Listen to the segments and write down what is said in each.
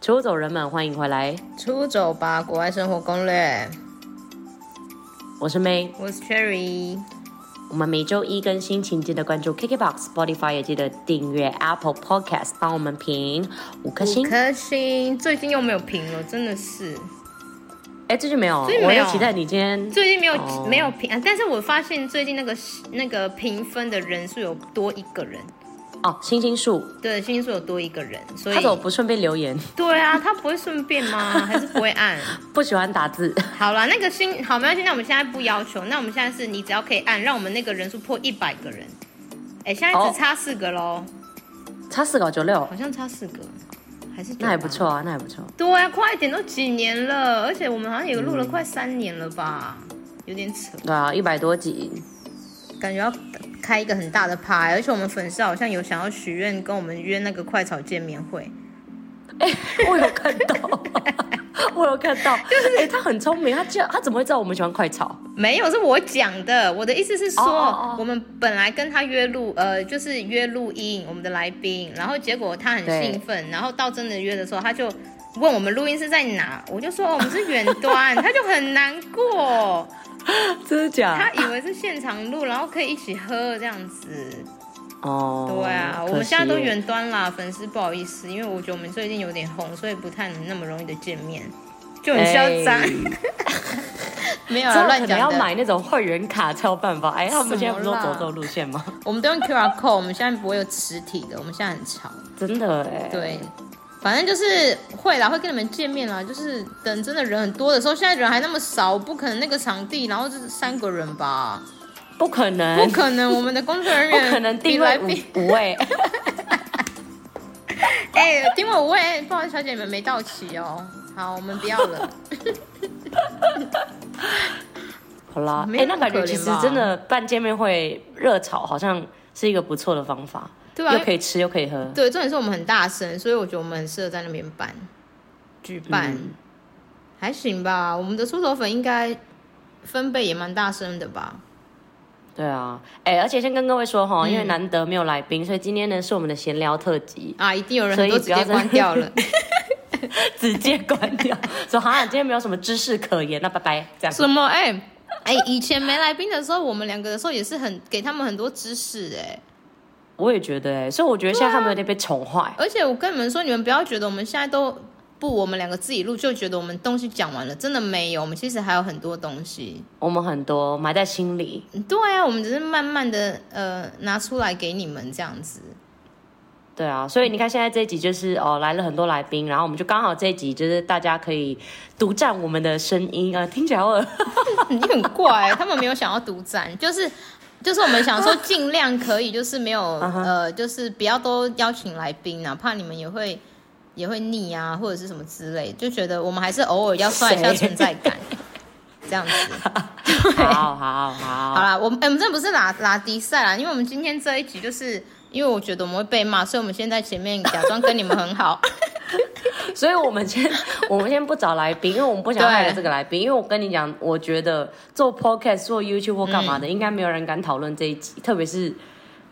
出走人们，欢迎回来！出走吧，国外生活攻略。我是 May，我是 Cherry。我们每周一更新，请记得关注 KKBOX、Spotify，也记得订阅 Apple Podcast，帮我们评五颗星。五颗星，最近又没有评了，真的是。哎，最近没有，最近没有。我期待你今天最近没有、哦、没有评啊，但是我发现最近那个那个评分的人数有多一个人。哦，星星数对，星星数有多一个人，所以他怎么不顺便留言？对啊，他不会顺便吗？还是不会按？不喜欢打字。好了，那个星好，没关系。那我们现在不要求，那我们现在是你只要可以按，让我们那个人数破一百个人。哎，现在只差四个喽、哦，差四个九六，好像差四个，还是那还不错啊，那还不错。对啊，快一点，都几年了，而且我们好像也录了快三年了吧，嗯、有点扯。对啊，一百多集，感觉要。开一个很大的趴，而且我们粉丝好像有想要许愿跟我们约那个快炒见面会。哎、欸，我有看到，我有看到，就是哎、欸，他很聪明，他知他怎么会知道我们喜欢快炒？没有，是我讲的。我的意思是说，oh, oh, oh. 我们本来跟他约录，呃，就是约录音我们的来宾，然后结果他很兴奋，然后到真的约的时候，他就问我们录音是在哪，我就说我们是远端，他就很难过。真的假的？他以为是现场录，然后可以一起喝这样子。哦，对啊，我们现在都远端啦，粉丝不好意思，因为我觉得我们最近有点红，所以不太能那么容易的见面，就很嚣张。欸、没有啦，乱讲要买那种会员卡才有办法。哎，他们现在不是说走走路线吗？我们都用 QR code，我们现在不会有实体的，我们现在很潮。真的哎。对。反正就是会啦，会跟你们见面啦。就是等真的人很多的时候，现在人还那么少，不可能那个场地，然后就是三个人吧？不可能，不可能。我们的工作人员不可能定位五五位。哎、欸，定位五位，不好意思，小姐你们没到齐哦。好，我们不要了。好啦，哎、欸，那感觉其实真的办见面会热炒，好像是一个不错的方法。对啊，又可以吃又可以喝。对，重点是我们很大声，所以我觉得我们很适合在那边办举办，嗯，还行吧。我们的出走粉应该分贝也蛮大声的吧？对啊，哎、欸，而且先跟各位说哈，因为难得没有来宾，所以今天呢是我们的闲聊特辑啊，一定有人都直接关掉了，直接关掉，说好像今天没有什么知识可言，那拜拜，这样。什么？哎、欸、哎、欸，以前没来宾的时候，我们两个的时候也是很给他们很多知识哎、欸。我也觉得哎、欸，所以我觉得现在他们有点被宠坏、啊。而且我跟你们说，你们不要觉得我们现在都不，我们两个自己录就觉得我们东西讲完了，真的没有。我们其实还有很多东西，我们很多埋在心里。对啊，我们只是慢慢的呃拿出来给你们这样子。对啊，所以你看现在这一集就是哦来了很多来宾，然后我们就刚好这一集就是大家可以独占我们的声音啊，听起来我 你很怪，他们没有想要独占，就是。就是我们想说，尽量可以，就是没有、uh. 呃，就是不要都邀请来宾，哪怕你们也会也会腻啊，或者是什么之类，就觉得我们还是偶尔要刷一下存在感，这样子。好好好，好啦，我们、欸、我们这不是拉拉迪赛啦，因为我们今天这一集就是因为我觉得我们会被骂，所以我们先在前面假装跟你们很好。所以，我们先，我们先不找来宾，因为我们不想害了这个来宾。因为我跟你讲，我觉得做 podcast、做 YouTube 或干嘛的，嗯、应该没有人敢讨论这一集，特别是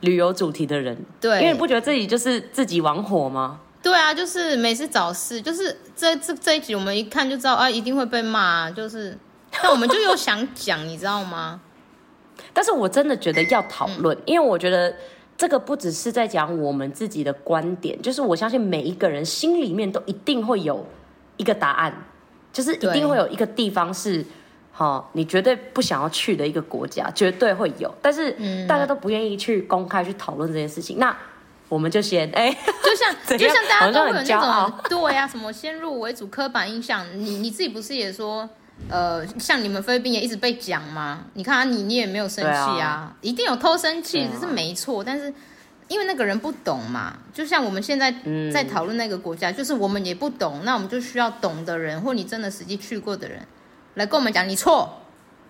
旅游主题的人。对，因为你不觉得自己就是自己玩火吗？对啊，就是每次找事，就是这这这一集，我们一看就知道啊，一定会被骂。就是，但我们就又想讲，你知道吗？但是我真的觉得要讨论、嗯，因为我觉得。这个不只是在讲我们自己的观点，就是我相信每一个人心里面都一定会有一个答案，就是一定会有一个地方是，哈，你绝对不想要去的一个国家，绝对会有，但是大家都不愿意去公开去讨论这件事情。那我们就先，哎，就像就像大家都会有那种，对呀、啊，什么先入为主刻板印象，你你自己不是也说？呃，像你们菲律宾也一直被讲嘛？你看啊，你你也没有生气啊，啊，一定有偷生气，只是没错。但是因为那个人不懂嘛，就像我们现在在讨论那个国家，嗯，就是我们也不懂，那我们就需要懂的人，或你真的实际去过的人来跟我们讲，你错。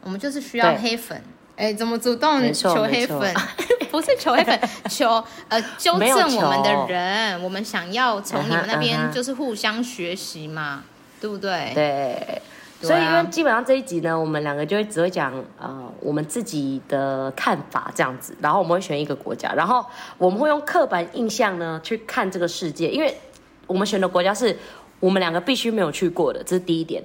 我们就是需要黑粉，哎，怎么主动求黑粉？不是求黑粉，求呃纠正我们的人。我们想要从你们那边就是互相学习嘛，对不对？对。所以，因为基本上这一集呢，我们两个就会只会讲呃我们自己的看法这样子，然后我们会选一个国家，然后我们会用刻板印象呢去看这个世界，因为我们选的国家是我们两个必须没有去过的，这是第一点。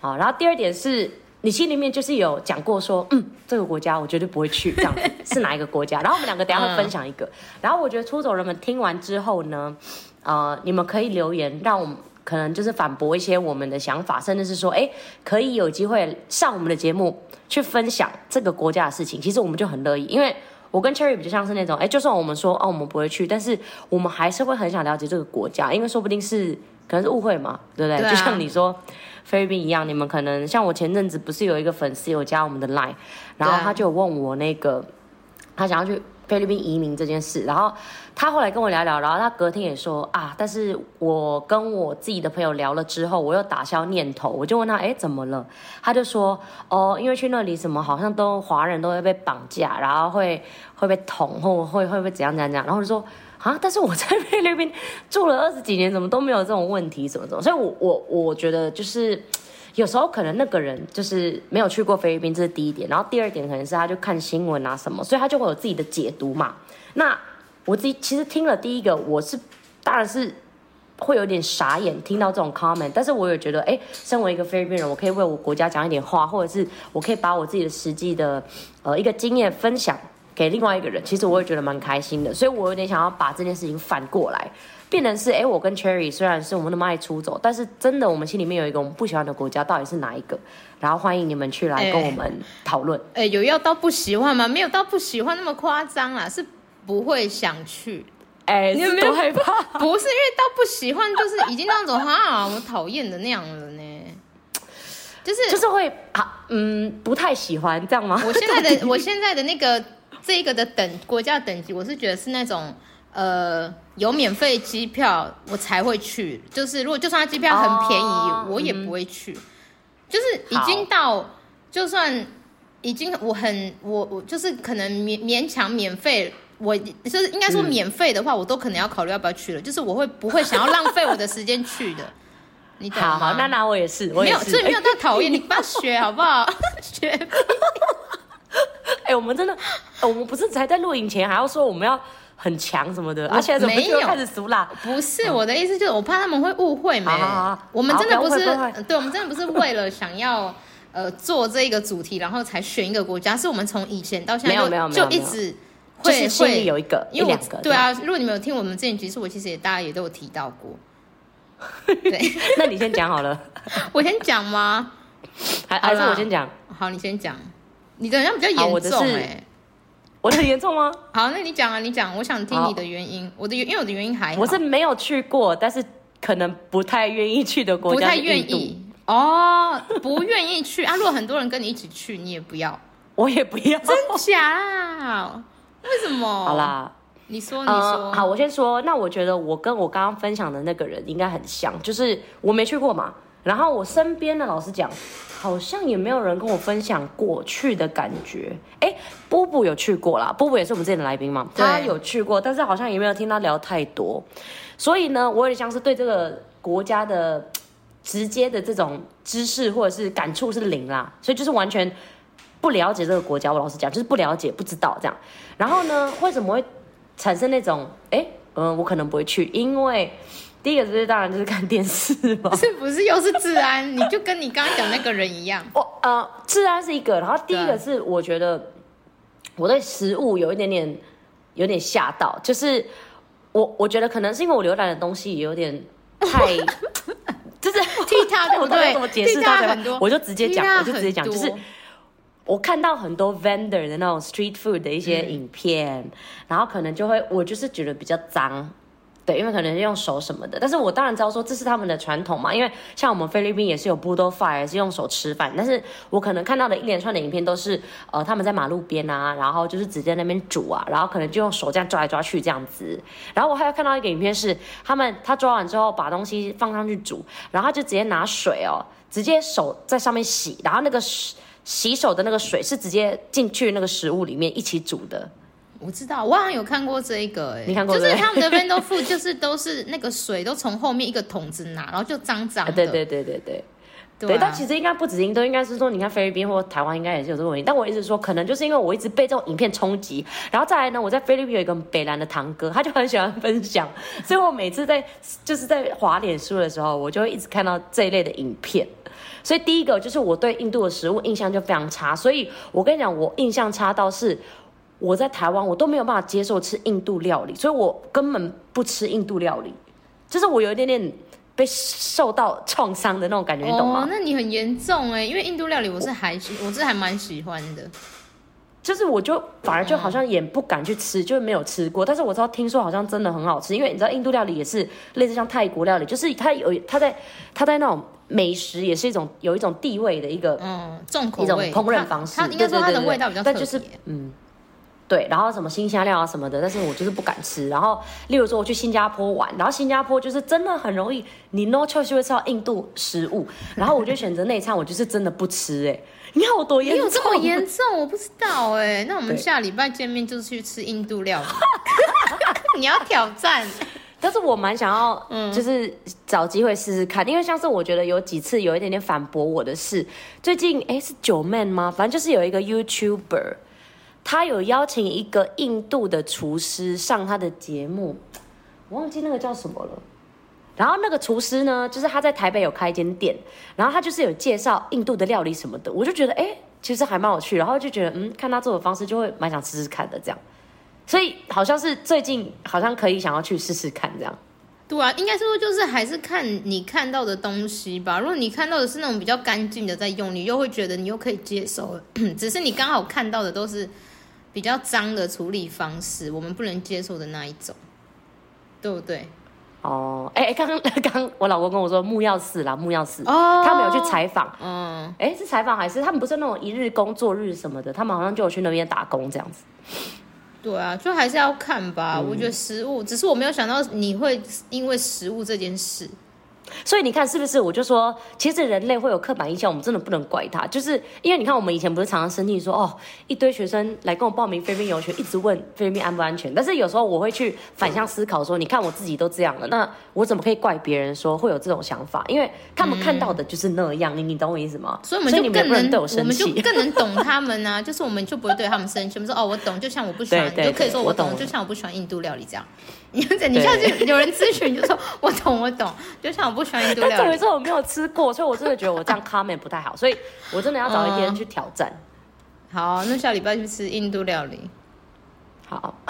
好，然后第二点是你心里面就是有讲过说，嗯，这个国家我绝对不会去，这样子是哪一个国家？然后我们两个等下会分享一个。嗯、然后我觉得出走人们听完之后呢，呃，你们可以留言，让我们可能就是反驳一些我们的想法，甚至是说，哎，可以有机会上我们的节目去分享这个国家的事情。其实我们就很乐意，因为我跟 Cherry 比较像是那种，哎，就算我们说哦，我们不会去，但是我们还是会很想了解这个国家，因为说不定是可能是误会嘛，对不对？对啊、就像你说。菲律宾一样，你们可能像我前阵子不是有一个粉丝有加我们的 line，然后他就问我那个他想要去菲律宾移民这件事，然后他后来跟我聊聊，然后他隔天也说啊，但是我跟我自己的朋友聊了之后，我又打消念头，我就问他，哎，怎么了？他就说，哦，因为去那里什么好像都华人都会被绑架，然后会会被捅，或会会不会怎样怎样怎样，然后就说。啊！但是我在菲律宾住了二十几年，怎么都没有这种问题，怎么怎么？所以我，我我我觉得就是有时候可能那个人就是没有去过菲律宾，这是第一点。然后第二点可能是他就看新闻啊什么，所以他就会有自己的解读嘛。那我自己其实听了第一个，我是当然是会有点傻眼，听到这种 comment。但是我也觉得，哎，身为一个菲律宾人，我可以为我国家讲一点话，或者是我可以把我自己的实际的呃一个经验分享。给另外一个人，其实我也觉得蛮开心的，所以我有点想要把这件事情反过来，变成是，哎，我跟 Cherry 虽然是我们那么爱出走，但是真的我们心里面有一个我们不喜欢的国家，到底是哪一个？然后欢迎你们去来跟我们讨论。哎，有要到不喜欢吗？没有到不喜欢那么夸张啦，是不会想去。哎，你有没有害怕？不是因为到不喜欢，就是已经那种哈，我讨厌的那样了呢。就是就是会啊，嗯，不太喜欢这样吗？我现在的 我现在的那个。这一个的等国家的等级，我是觉得是那种，呃，有免费机票我才会去。就是如果就算它机票很便宜，哦、我也不会去。嗯、就是已经到，就算已经我很我我就是可能勉勉强免费，我就是应该说免费的话，嗯、我都可能要考虑要不要去了。就是我会不会想要浪费我的时间去的？你懂吗？好，好，那那我也是，我也是没有，所以没有到讨厌，你不要学好不好？学。哎、欸，我们真的，我们不是才在录影前还要说我们要很强什么的，而且、啊、怎么就开始俗啦？不是我的意思，就是我怕他们会误会没。我们真的不是，对，我们真的不是为了想要呃做这个主题，然后才选一个国家，是我们从以前到现在就没有没有没有就一直会就是心里有一个因两个。对啊，如果你没有听我们之前集，是我其实也大家也都有提到过。对，那你先讲好了，我先讲吗？还还是我先讲？好，你先讲。你的好像比较严重哎，我的很严重吗？好，那你讲啊，你讲，我想听你的原因。我的原因为我的原因还好，我是没有去过，但是可能不太愿意去的国家，不太愿意哦，不愿意去啊。如果很多人跟你一起去，你也不要，我也不要，真假？为什么？好啦，你说，你说，好，我先说。那我觉得我跟我刚刚分享的那个人应该很像，就是我没去过嘛。然后我身边的老师讲。好像也没有人跟我分享过去的感觉。哎，波波有去过啦，波波也是我们这里的来宾嘛，他有去过，但是好像也没有听他聊太多。所以呢，我有点像是对这个国家的直接的这种知识或者是感触是零啦，所以就是完全不了解这个国家。我老实讲，就是不了解，不知道这样。然后呢，为什么会产生那种哎，嗯，我可能不会去，因为。第一个就是当然就是看电视嘛，是不是又是治安？你就跟你刚刚讲那个人一样。我呃，治安是一个，然后第一个是我觉得我对食物有一点点有点吓到，就是我我觉得可能是因为我浏览的东西有点太，就是替他对不对？怎么解释他很多，我就直接讲，我就直接讲，就是我看到很多 vendor 的那种 street food 的一些影片，嗯、然后可能就会我就是觉得比较脏。对，因为可能是用手什么的，但是我当然知道说这是他们的传统嘛，因为像我们菲律宾也是有 Budo Fire，也是用手吃饭，但是我可能看到的一连串的影片都是，呃，他们在马路边啊，然后就是直接在那边煮啊，然后可能就用手这样抓来抓去这样子，然后我还有看到一个影片是，他们他抓完之后把东西放上去煮，然后他就直接拿水哦，直接手在上面洗，然后那个洗手的那个水是直接进去那个食物里面一起煮的。我知道，我好像有看过这一个，哎，你看过？就是他们的 vendor food，就是都是那个水都从后面一个桶子拿，然后就脏脏的。对对对对对，对，但其实应该不止印度，应该是说，你看菲律宾或台湾应该也是有这个问题。但我一直说，可能就是因为我一直被这种影片冲击，然后再来呢，我在菲律宾有一个北兰的堂哥，他就很喜欢分享，所以我每次在就是在滑脸书的时候，我就会一直看到这一类的影片。所以第一个就是我对印度的食物印象就非常差，所以我跟你讲，我印象差到是我在台湾我都没有办法接受吃印度料理，所以我根本不吃印度料理，就是我有一点点。被受到创伤的那种感觉，你懂吗？哦，那你很严重哎，因为印度料理我是还喜，我是还蛮喜欢的。就是我就反而就好像也不敢去吃，就是没有吃过。但是我知道听说好像真的很好吃，因为你知道印度料理也是类似像泰国料理，就是它有它在它在那种美食也是一种有一种地位的一个嗯重口味一种烹饪方式。它，它应该说它的味道比较特别，但就是嗯。对，然后什么新香料啊什么的，但是我就是不敢吃。然后，例如说我去新加坡玩，然后新加坡就是真的很容易，你 no choice 就会吃到印度食物，然后我就选择内餐，我就是真的不吃。哎，你看我多严重？有这么严重？我不知道哎。那我们下礼拜见面就是去吃印度料理。你要挑战？但是我蛮想要，嗯，就是找机会试试看，因为像是我觉得有几次有一点点反驳我的事。最近哎是九 man 吗？反正就是有一个 YouTuber。他有邀请一个印度的厨师上他的节目，我忘记那个叫什么了。然后那个厨师呢，就是他在台北有开一间店，然后他就是有介绍印度的料理什么的，我就觉得哎、其实还蛮有趣。然后就觉得嗯，看他做的方式，就会蛮想试试看的这样。所以好像是最近好像可以想要去试试看这样。对啊，应该说就是还是看你看到的东西吧。如果你看到的是那种比较干净的在用，你又会觉得你又可以接受了。只是你刚好看到的都是。比较脏的处理方式，我们不能接受的那一种，对不对？哦，哎、欸，刚 刚刚我老公跟我说木曜四啦，木曜四，哦，他们有去采访，嗯，哎，是采访还是他们不是那种一日工作日什么的，他们好像就有去那边打工这样子。对啊，就还是要看吧。嗯、我觉得食物，只是我没有想到你会因为食物这件事。所以你看是不是？我就说，其实人类会有刻板印象，我们真的不能怪他，就是因为你看，我们以前不是常常生气说，哦，一堆学生来跟我报名菲律宾游学，一直问菲律宾安不安全。但是有时候我会去反向思考，说，你看我自己都这样了，那我怎么可以怪别人说会有这种想法？因为他们看到的就是那样，你、嗯、你懂我意思吗？所以我们就更能对我，我们就更能懂他们啊，就是我们就不会对他们生气，我们说哦，我懂，就像我不喜欢，对对对，你就可以说我懂，我懂，就像我不喜欢印度料理这样。你你下次有人咨询，就说我懂我懂，就像我不喜欢印度料理。但这回我没有吃过，所以我真的觉得我这样 comment 不太好，所以我真的要找一天去挑战。嗯、好，那下礼拜去吃印度料理。好，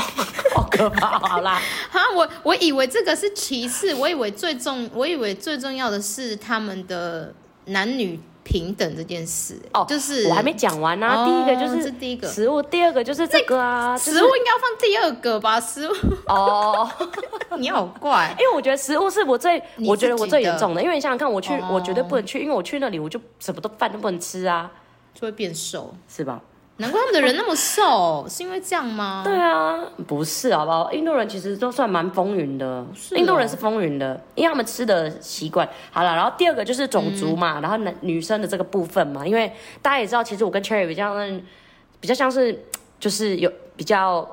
好可怕，好啦。哈，我我以为这个是其次，我以为最重，我以为最重要的是他们的男女。平等这件事哦，就是我还没讲完呢、啊。第一个就是第一个。食物，第二个就是这个啊，食物应该要放第二个吧？食物。哦，你好怪，因为我觉得食物是我最，我觉得我最严重的，因为你想想看，我去，哦、我绝对不能去，因为我去那里我就什么都饭都不能吃啊，就会变瘦，是吧？难怪他们的人那么瘦，是因为这样吗？对啊，不是好不好？印度人其实都算蛮风云的，哦、印度人是风云的，因为他们吃的习惯。好了，然后第二个就是种族嘛，嗯、然后男女生的这个部分嘛，因为大家也知道，其实我跟 Cherry 比较，比较像是就是有比较。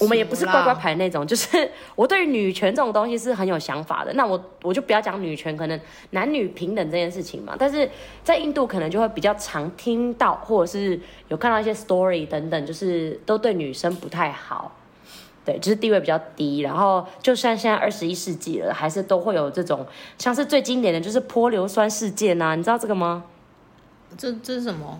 我们也不是乖乖牌那种，就是 我对于女权这种东西是很有想法的。那我我就不要讲女权，可能男女平等这件事情嘛。但是在印度可能就会比较常听到，或者是有看到一些 story 等等，就是都对女生不太好，对，就是地位比较低。然后就算现在二十一世纪了，还是都会有这种，像是最经典的就是泼硫酸事件呐、啊，你知道这个吗？这这是什么？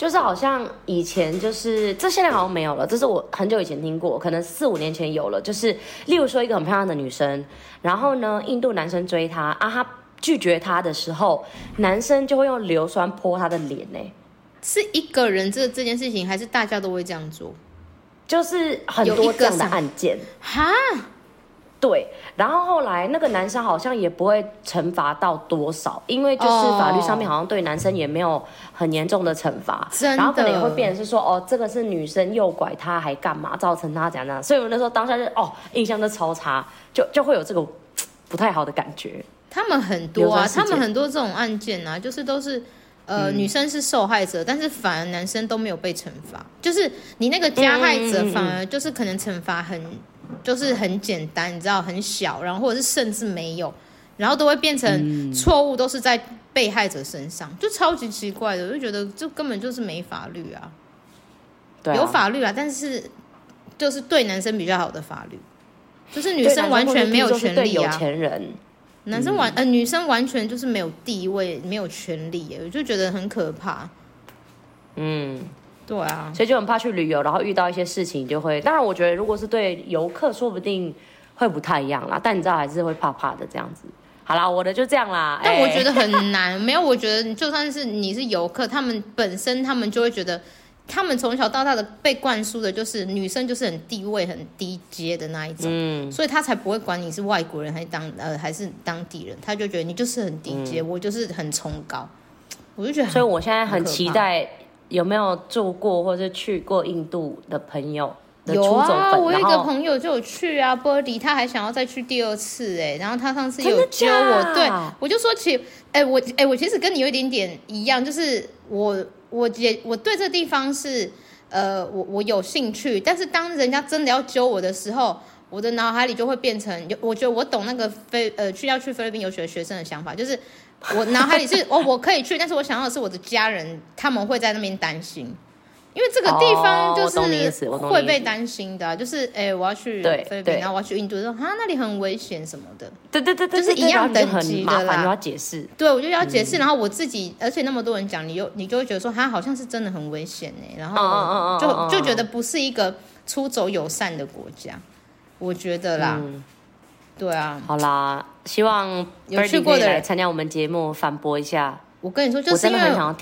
就是好像以前就是这现在好像没有了，这是我很久以前听过，可能四五年前有了。就是例如说一个很漂亮的女生，然后呢，印度男生追她啊，她拒绝他的时候，男生就会用硫酸泼她的脸呢。是一个人这这件事情，还是大家都会这样做？就是很多这样的案件哈。对，然后后来那个男生好像也不会惩罚到多少，因为就是法律上面好像对男生也没有很严重的惩罚，然后可能也会变成是说，哦，这个是女生诱拐他，还干嘛，造成他怎样怎样，所以我那时候当下就哦，印象都超差，就就会有这个 不太好的感觉。他们很多啊，他们很多这种案件啊，就是都是呃、嗯、女生是受害者，但是反而男生都没有被惩罚，就是你那个加害者反而就是可能惩罚很。就是很简单，你知道，很小，然后或者是甚至没有，然后都会变成错误，都是在被害者身上，嗯、就超级奇怪的，我就觉得这根本就是没法律啊，对啊，有法律啊，但是就是对男生比较好的法律，就是女生完全没有权利啊，有钱人，男生完、嗯、呃女生完全就是没有地位，没有权利，我就觉得很可怕，嗯。对啊，所以就很怕去旅游，然后遇到一些事情就会。当然，我觉得如果是对游客，说不定会不太一样啦。但你知道，还是会怕怕的这样子。好啦，我的就这样啦。但我觉得很难，没有，我觉得就算是你是游客，他们本身他们就会觉得，他们从小到大的被灌输的就是女生就是很地位很低阶的那一种，嗯，所以他才不会管你是外国人还是当呃还是当地人，他就觉得你就是很低阶，嗯，我就是很崇高。我就觉得，所以我现在很期待。有没有住过或者去过印度的朋友？有啊，我一个朋友就有去啊，Birdy，他还想要再去第二次哎，然后他上次有教我，对，我就说起，哎，我哎，我其实跟你有一点点一样，就是我我也我对这地方是呃，我我有兴趣，但是当人家真的要揪我的时候，我的脑海里就会变成，我觉得我懂那个菲呃去要去菲律宾游学的学生的想法，就是。我脑海里是哦，我可以去，但是我想要的是我的家人，他们会在那边担心，因为这个地方就是会被担心的，就是哎、欸，我要去菲律宾，然后我要去印度，说啊那里很危险什么的，对对对对，就是一样等级的啦，你要解释，对我就要解释，然后我自己，而且那么多人讲，你又你就会觉得说他好像是真的很危险呢，然后就就觉得不是一个出走友善的国家，我觉得啦。嗯对啊，好啦，希望有去过的人。来参加我们节目，反驳一下。我跟你说，就是因为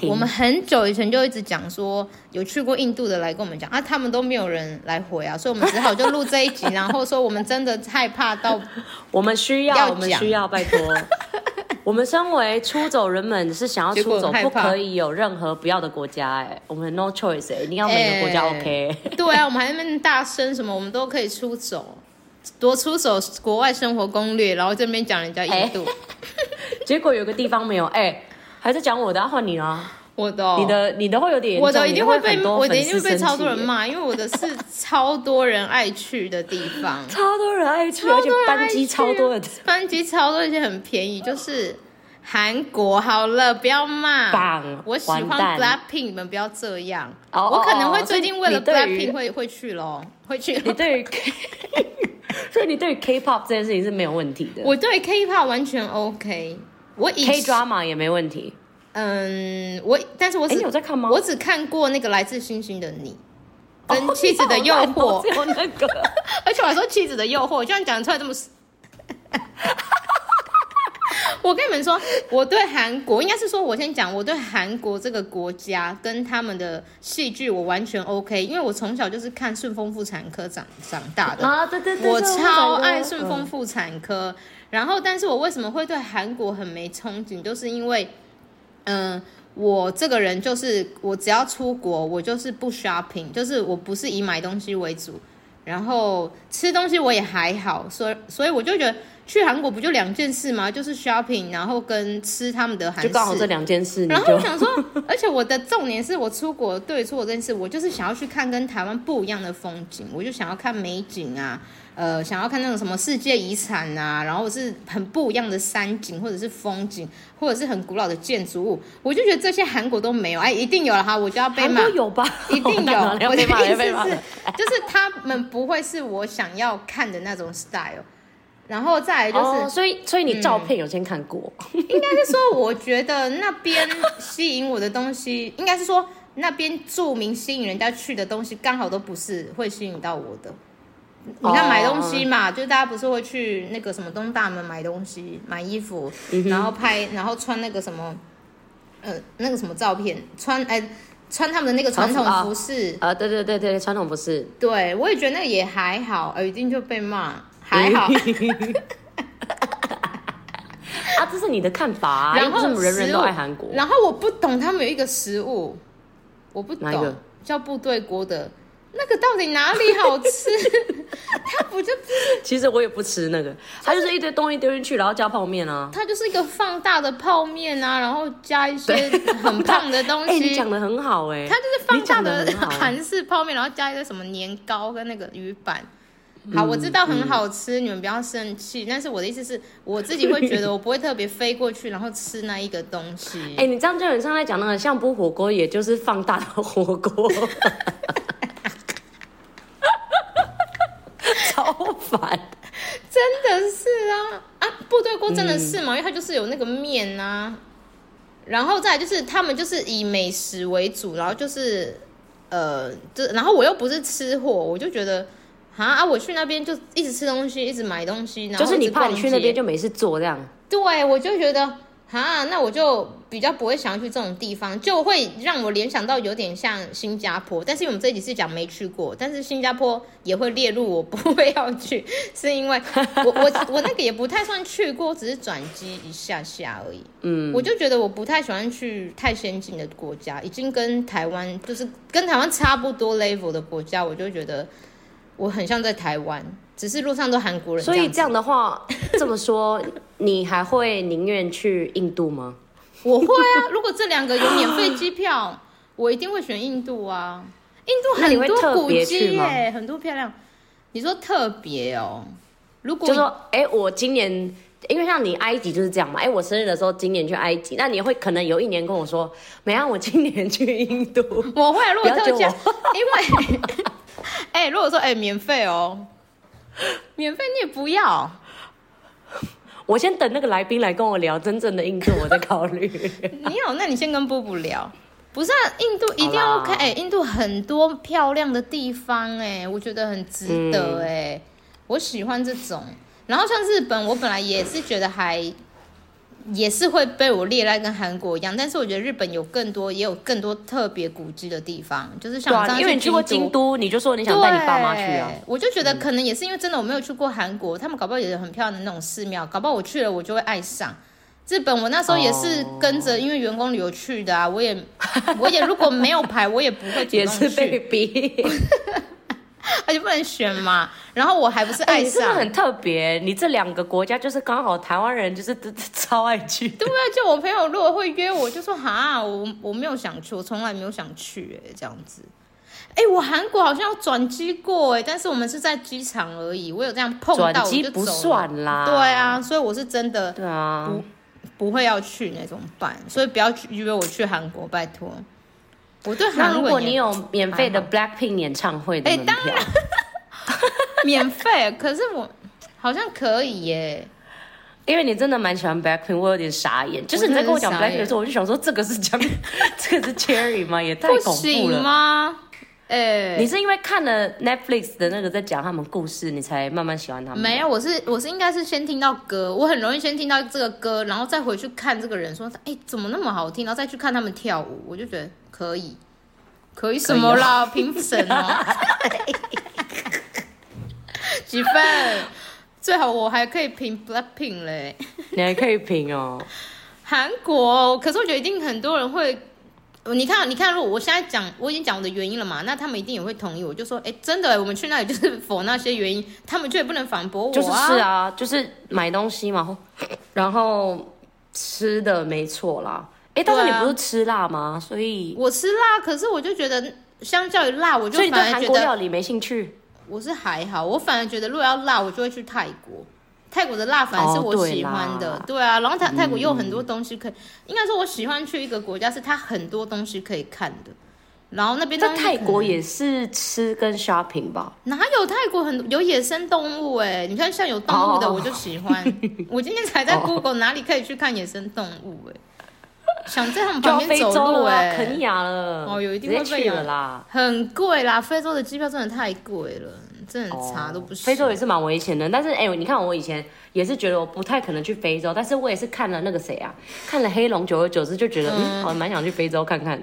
我们很久以前就一直讲说，有去过印度的来跟我们讲啊，他们都没有人来回啊，所以我们只好就录这一集，然后说我们真的害怕到，我们需要，我们需要，拜托，我们身为出走人们是想要出走，不可以有任何不要的国家，哎，我们 no choice，哎，一定要每个国家 OK。对啊，我们还在那边大声什么，我们都可以出走。多出手国外生活攻略，然后这边讲人家印度，欸、结果有个地方没有，哎、欸，还是讲我的，换你啊，我的，你的，你的会有点，我的一定会被，我的一定会被超多人骂，因为我的是超多人爱去的地方，超多人爱去，而且班机超多的，班机超多，而且很便宜，就是韩国。好了，不要骂，棒，我喜欢 Blackpink，你们不要这样，我可能会最近为了 Blackpink 会会去咯，会去。你对于。所以你对 K-pop 这件事情是没有问题的。我对 K-pop 完全 OK，我以 K-drama 也没问题。嗯，我但是我只、欸、有在看吗？我只看过那个来自星星的你，跟妻子的诱惑，哦、只有那个。而且我还说妻子的诱惑，居然讲出来这么。我跟你们说，我对韩国应该是说，我先讲，我对韩国这个国家跟他们的戏剧我完全 OK，因为我从小就是看顺风妇产科长长大的啊，对对对，我超爱顺风妇产科。然后，但是我为什么会对韩国很没憧憬，就是因为，嗯、呃，我这个人就是我只要出国，我就是不 shopping，就是我不是以买东西为主，然后吃东西我也还好，所以所以我就觉得。去韩国不就两件事吗？就是 shopping，然后跟吃他们的韩式。就刚好这两件事。然后我想说，而且我的重点是我出国，对，出国这件事，我就是想要去看跟台湾不一样的风景，我就想要看美景啊，呃，想要看那种什么世界遗产啊，然后是很不一样的山景或者是风景，或者是很古老的建筑物，我就觉得这些韩国都没有，哎，一定有了哈，我就要被骂。有吧？一定有。我的意思是，就是他们不会是我想要看的那种 style。然后再来就是，oh, 所以所以你照片有先看过？嗯、应该是说，我觉得那边吸引我的东西，应该是说那边著名吸引人家去的东西，刚好都不是会吸引到我的。你看买东西嘛，oh. 就是大家不是会去那个什么东大门买东西、买衣服，然后拍，然后穿那个什么，呃，那个什么照片，穿哎穿他们的那个传统服饰啊，对对对对，传统服饰。对，我也觉得那个也还好，而一定就被骂。还好，啊，这是你的看法啊。然后人人都爱韩国？然后我不懂他们有一个食物，我不懂，叫部队锅的那个到底哪里好吃？它不就？其实我也不吃那个，它就是一堆东西丢进去，然后加泡面啊。它就是一个放大的泡面啊，然后加一些很胖的东西。哎，你讲的很好哎，它就是放大的韩式泡面，然后加一个什么年糕跟那个鱼板。好，我知道很好吃，嗯、你们不要生气。但是我的意思是，我自己会觉得我不会特别飞过去，然后吃那一个东西。哎、欸，你这样就很像在讲那个相扑火锅，也就是放大的火锅，超烦。真的是啊啊！部队锅真的是嘛？嗯、因为它就是有那个面啊，然后再来就是他们就是以美食为主，然后就是呃，就然后我又不是吃货，我就觉得啊啊，我去那边就一直吃东西，一直买东西，然后就是你怕你去那边就没事做这样。对，我就觉得。啊，那我就比较不会想要去这种地方，就会让我联想到有点像新加坡。但是我们这一集是讲没去过，但是新加坡也会列入我 不会要去，是因为我我我那个也不太算去过，只是转机一下下而已。嗯，我就觉得我不太喜欢去太先进的国家，已经跟台湾就是跟台湾差不多 level 的国家，我就觉得我很像在台湾。只是路上都韩国人，所以这样的话，这么说，你还会宁愿去印度吗？我会啊，如果这两个有免费机票，我一定会选印度啊。印度很多古迹耶，很多漂亮。你说特别哦？如果就说，哎、欸，我今年因为像你埃及就是这样嘛，哎、欸，我生日的时候今年去埃及，那你会可能有一年跟我说，没啊，我今年去印度，我会如果特价，因为 哎、欸，如果说哎、欸、免费哦。免费你也不要，我先等那个来宾来跟我聊真正的印度，我再考虑。你好，那你先跟布布聊。不是啊，印度一定要看，哎、欸，印度很多漂亮的地方，哎，我觉得很值得，哎、嗯，我喜欢这种。然后像日本，我本来也是觉得还。也是会被我列在跟韩国一样，但是我觉得日本有更多，也有更多特别古迹的地方，就是像因为你去过京都，你就说你想带你爸妈去啊。我就觉得可能也是因为真的我没有去过韩国，他们搞不好也有很漂亮的那种寺庙，搞不好我去了我就会爱上。日本我那时候也是跟着因为员工旅游去的啊，我也我也如果没有排，我也不会主动去。也是被逼。而且不能选嘛，然后我还不是爱上，欸、你真的很特别。你这两个国家就是刚好台湾人就是 超爱去。对啊，就我朋友如果会约我，就说哈，我我没有想去，我从来没有想去，哎，这样子。哎，我韩国好像有转机过，哎，但是我们是在机场而已，我有这样碰到我就机不算啦。对啊，所以我是真的，对啊，不不会要去那种办，所以不要去约我去韩国，拜托。我对韩，如果你有免费的 Blackpink 演唱会的门票，欸、免费，可是我好像可以耶，因为你真的蛮喜欢 Blackpink，我有点傻眼。就是你在跟我讲 Blackpink 的时候，我就想说，这个是讲，这个是 Cherry 吗？也太恐怖了吗？哎、欸，你是因为看了 Netflix 的那个在讲他们故事，你才慢慢喜欢他们？没有，我是我是应该是先听到歌，我很容易先听到这个歌，然后再回去看这个人，说哎、欸、怎么那么好听，然后再去看他们跳舞，我就觉得。可以，可以什么啦？评审哦，几分？最好我还可以评 Blackpink 嘞，你还可以评哦。韩国，可是我觉得一定很多人会，你看，你看，如果我现在讲，我已经讲我的原因了嘛，那他们一定也会同意。我就说，哎，真的，我们去那里就是 否那些原因，他们却也不能反驳我啊。就是是啊，就是买东西嘛，然后吃的没错啦。哎，但是你不是吃辣吗？啊、所以我吃辣，可是我就觉得相较于辣，我就反而觉得所以对韩国料理没兴趣。我是还好，我反而觉得如果要辣，我就会去泰国。泰国的辣反而是我喜欢的，哦、对，对啊。然后泰泰国又有很多东西可以，嗯、应该说我喜欢去一个国家，是它很多东西可以看的。然后那边在泰国也是吃跟 shopping 吧？哪有泰国很有野生动物？哎，你看像有动物的我就喜欢。哦、我今天才在 Google 哪里可以去看野生动物？哎。想在他们旁边走路哎、欸，肯亚了哦，有一定会被了啦，很贵啦，非洲的机票真的太贵了，真的很差都不行。非洲也是蛮危险的，但是哎、欸，你看我以前也是觉得我不太可能去非洲，但是我也是看了那个谁啊，看了黑龙，久而久之就觉得嗯，好蛮想去非洲看看。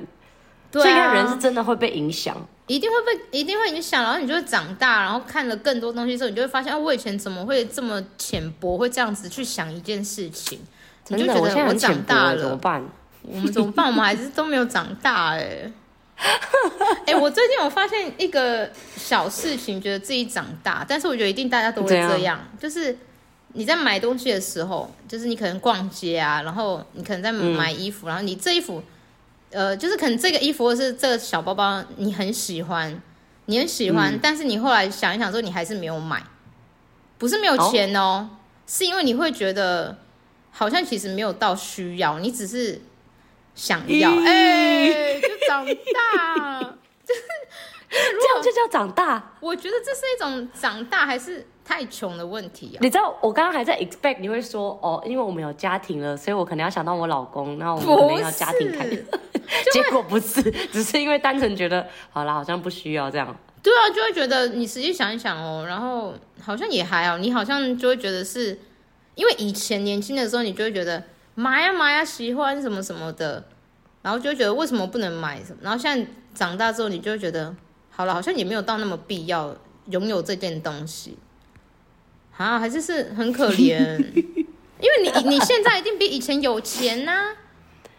对啊，所以看人是真的会被影响，一定会被，一定会影响，然后你就会长大，然后看了更多东西之后，你就会发现，哦，我以前怎么会这么浅薄，会这样子去想一件事情，你就觉得我现在长大了，怎么办？我们怎么办？我们还是都没有长大哎、欸！哎、欸，我最近我发现一个小事情，觉得自己长大，但是我觉得一定大家都会这样，样就是你在买东西的时候，就是你可能逛街啊，然后你可能在买衣服，嗯、然后你这衣服，呃，就是可能这个衣服或是这个小包包你很喜欢，你很喜欢，嗯、但是你后来想一想说，你还是没有买，不是没有钱哦，哦是因为你会觉得好像其实没有到需要，你只是想要，哎、欸，就长大，就 是这样就叫长大。我觉得这是一种长大，还是太穷的问题啊？你知道我刚刚还在 expect 你会说哦，因为我们有家庭了，所以我可能要想到我老公，然后我们可能要家庭开。结果不是，只是因为单纯觉得好啦，好像不需要这样。对啊，就会觉得你实际想一想哦，然后好像也还好，你好像就会觉得是，因为以前年轻的时候，你就会觉得买呀买呀，喜欢什么什么的，然后就会觉得为什么不能买什么，然后现在长大之后，你就会觉得好了，好像也没有到那么必要拥有这件东西，啊，还是是很可怜，因为你你现在一定比以前有钱呐、啊。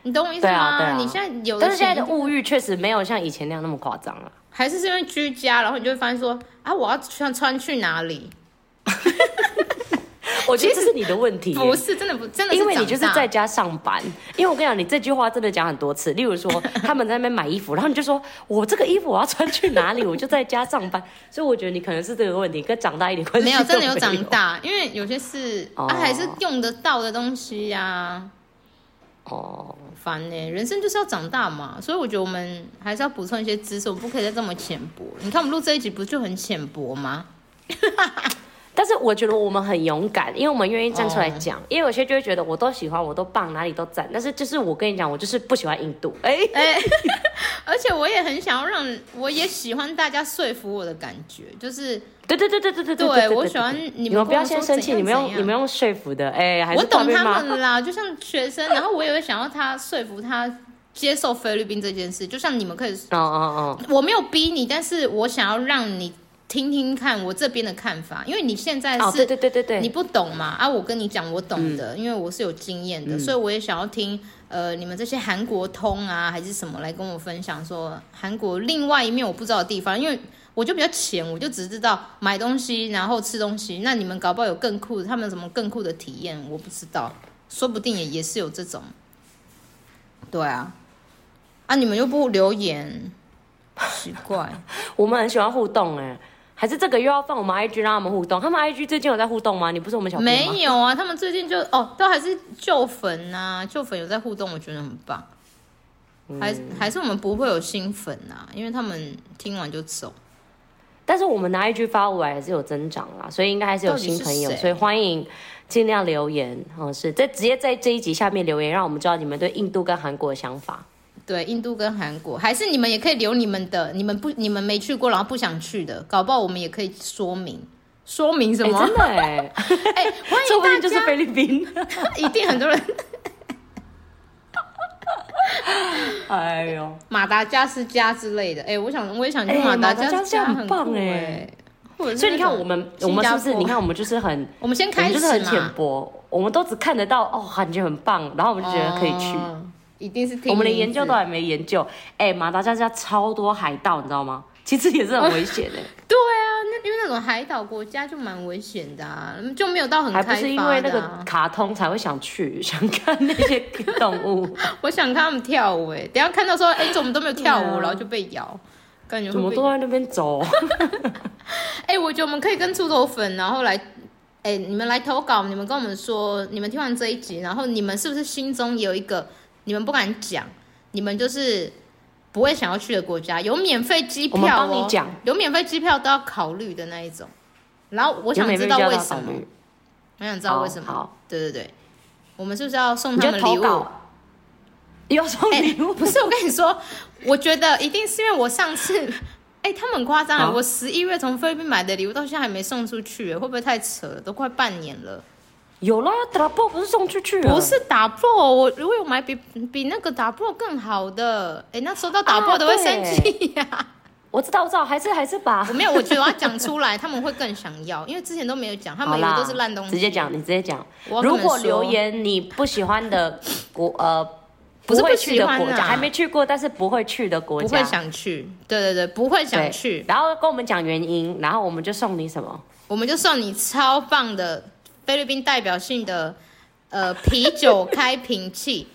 你懂我意思吗？啊啊、你现在有，但是现在的物欲确实没有像以前那样那么夸张了。还是是因为居家，然后你就会发现说啊，我要穿穿去哪里？我觉得这是你的问题，不是真的不真的是，因为你就是在家上班。因为我跟你讲，你这句话真的讲很多次。例如说，他们在那边买衣服，然后你就说我这个衣服我要穿去哪里？我就在家上班。所以我觉得你可能是这个问题，跟长大一点关系没有。真的有长大，因为有些事、哦、啊，还是用得到的东西呀、啊。哦，烦呢，人生就是要长大嘛，所以我觉得我们还是要补充一些知识，我们不可以再这么浅薄。你看我们录这一集不就很浅薄吗？但是我觉得我们很勇敢，因为我们愿意站出来讲。Oh. 因为有些就会觉得我都喜欢，我都棒，哪里都赞。但是就是我跟你讲，我就是不喜欢印度。哎哎，而且我也很想要让，我也喜欢大家说服我的感觉，就是对对对对对对对，对我喜欢你们，不要先生气，你们用你们用说服的。哎，还是我懂他们啦，就像学生，然后我也会想要他说服他接受菲律宾这件事，就像你们可以，哦哦哦，我没有逼你，但是我想要让你。听听看我这边的看法，因为你现在是，哦、对对对对对，你不懂嘛啊，我跟你讲我懂的，嗯、因为我是有经验的，嗯、所以我也想要听呃你们这些韩国通啊还是什么来跟我分享说韩国另外一面我不知道的地方，因为我就比较浅，我就只知道买东西然后吃东西，那你们搞不好有更酷的，他们有什么更酷的体验我不知道，说不定也也是有这种，对啊，啊你们又不留言，奇怪，我们很喜欢互动哎。还是这个又要放我们 IG 让他们互动？他们 IG 最近有在互动吗？你不是我们小？没有啊，他们最近就哦，都还是旧粉呐，旧粉有在互动，我觉得很棒。嗯、还还是我们不会有新粉啊，因为他们听完就走。但是我们的 IG 发过来还是有增长啦，所以应该还是有新朋友，所以欢迎尽量留言哦，是在直接在这一集下面留言，让我们知道你们对印度跟韩国的想法。对，印度跟韩国，还是你们也可以留你们的，你们不，你们没去过，然后不想去的，搞不好我们也可以说明，说明什么？欸、真的哎，哎、欸，欢迎大家，就是菲律宾，一定很多人。哎呦，马达加斯加之类的，哎、欸，我想，我也想去马达加斯加，很棒哎。所以你看，我们我们是不是？你看，我们就是很，我们先开始就是很浅薄，我们都只看得到哦，感觉很棒，然后我们就觉得可以去。哦一定是听，我们连研究都还没研究。哎、欸，马达加斯加超多海盗，你知道吗？其实也是很危险的。对啊，那因为那种海岛国家就蛮危险的啊，就没有到很。还不是因为那个卡通才会想去，想看那些动物。我想看他们跳舞，哎，等下看到说，哎、欸，怎么都没有跳舞，啊、然后就被咬，感觉怎么都在那边走。哎、欸，我觉得我们可以跟出头粉，然后来，哎、欸，你们来投稿，你们跟我们说，你们听完这一集，然后你们是不是心中有一个？你们不敢讲，你们就是不会想要去的国家，有免费机票哦。有免费机票都要考虑的那一种。然后我想知道为什么，我想知道为什么。对对对，我们是不是要送他们礼物？要送礼物？不是，我跟你说，我觉得一定是因为我上次，哎，他们很夸张，我十一月从菲律宾买的礼物到现在还没送出去，会不会太扯了？都快半年了。有啦，打破不是送出去，不是打破，我如果有买比比那个打破更好的，哎，那收到打破都会生气呀、啊。我知道，我知道，还是还是把，我没有，我觉得我要讲出来，他们会更想要，因为之前都没有讲，他们以为都是烂东西。直接讲，你直接讲。如果留言你不喜欢的国，呃，不是不去的国家，还没去过，但是不会去的国家，不会想去，对对对，不会想去，然后跟我们讲原因，然后我们就送你什么？我们就送你超棒的。菲律宾代表性的，呃，啤酒开瓶器，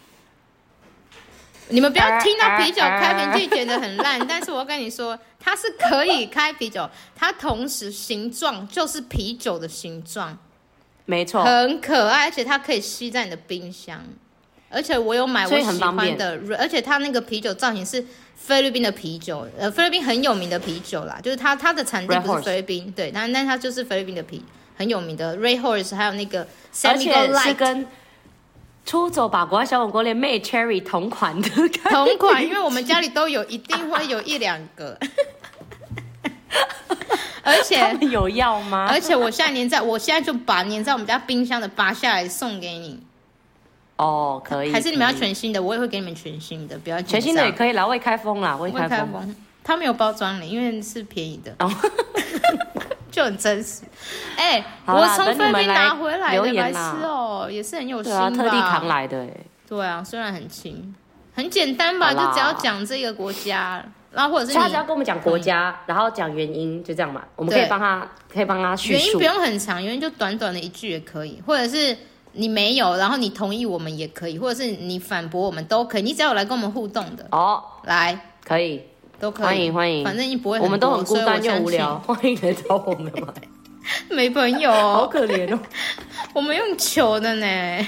你们不要听到啤酒开瓶器觉得很烂，但是我跟你说，它是可以开啤酒，它同时形状就是啤酒的形状，没错，很可爱，而且它可以吸在你的冰箱，而且我有买我喜欢的，而且它那个啤酒造型是菲律宾的啤酒，呃，菲律宾很有名的啤酒啦，就是它它的产地不是菲律宾，对，但但它就是菲律宾的啤，很有名的 Ray Horse，还有那个 Simcoe 是跟。出走吧，国外小火锅连 May Cherry 同款的，同款，因为我们家里都有，一定会有一两个。而且有要吗？而且我现在粘在，我现在就把粘在我们家冰箱的拔下来送给你。哦，可以。还是你们要全新的？我也会给你们全新的，不要全新的也可以啦，未开封啦，未开封。它没有包装的，因为是便宜的。哦就很真实，哎、欸，我从菲律宾拿回来的来吃哦，也是很有心吧？对啊，特地扛来的，哎，对啊，虽然很轻，很简单吧？就只要讲这个国家，然后或者是他只要跟我们讲国家，然后讲原因，就这样嘛。我们可以帮他，可以帮他叙述。原因不用很长，原因就短短的一句也可以，或者是你没有，然后你同意我们也可以，或者是你反驳我们都可以。你只要有来跟我们互动的哦，来可以。都可以，欢迎欢迎，反正你不会，我们都很孤单又无聊，欢迎来找我们玩。没朋友，好可怜哦。我们用求的呢，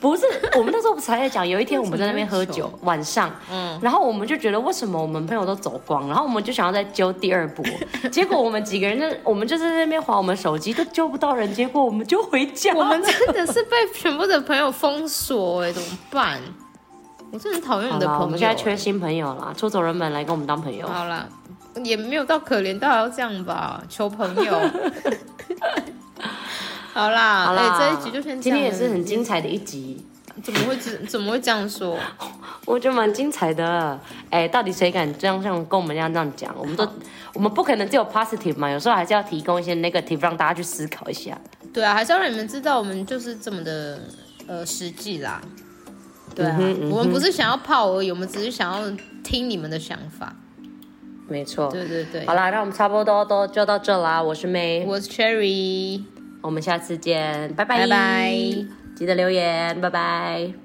不是，我们那时候不是还在讲，有一天我们在那边喝酒，晚上，嗯，然后我们就觉得为什么我们朋友都走光，然后我们就想要再揪第二波，结果我们几个人就，我们就是在那边划我们手机，都揪不到人，结果我们就回家。我们真的是被全部的朋友封锁哎，怎么办？我是很讨厌你的朋友。我们现在缺新朋友啦，出走人们来跟我们当朋友。好啦，也没有到可怜到要这样吧，求朋友。好啦，好啦，这一集就先。今天也是很精彩的一集。怎么会怎怎么会这样说？我觉得蛮精彩的。哎、欸，到底谁敢这样像跟我们这样这样讲？我们都我们不可能只有 positive 嘛，有时候还是要提供一些 negative 让大家去思考一下。对啊，还是要让你们知道我们就是这么的呃实际啦。对啊，嗯嗯、我们不是想要泡而已，我们只是想要听你们的想法。没错，对对对。好啦，那我们差不多都就到这啦。我是 May，我是 Cherry，我们下次见，拜拜。拜拜，记得留言，拜拜。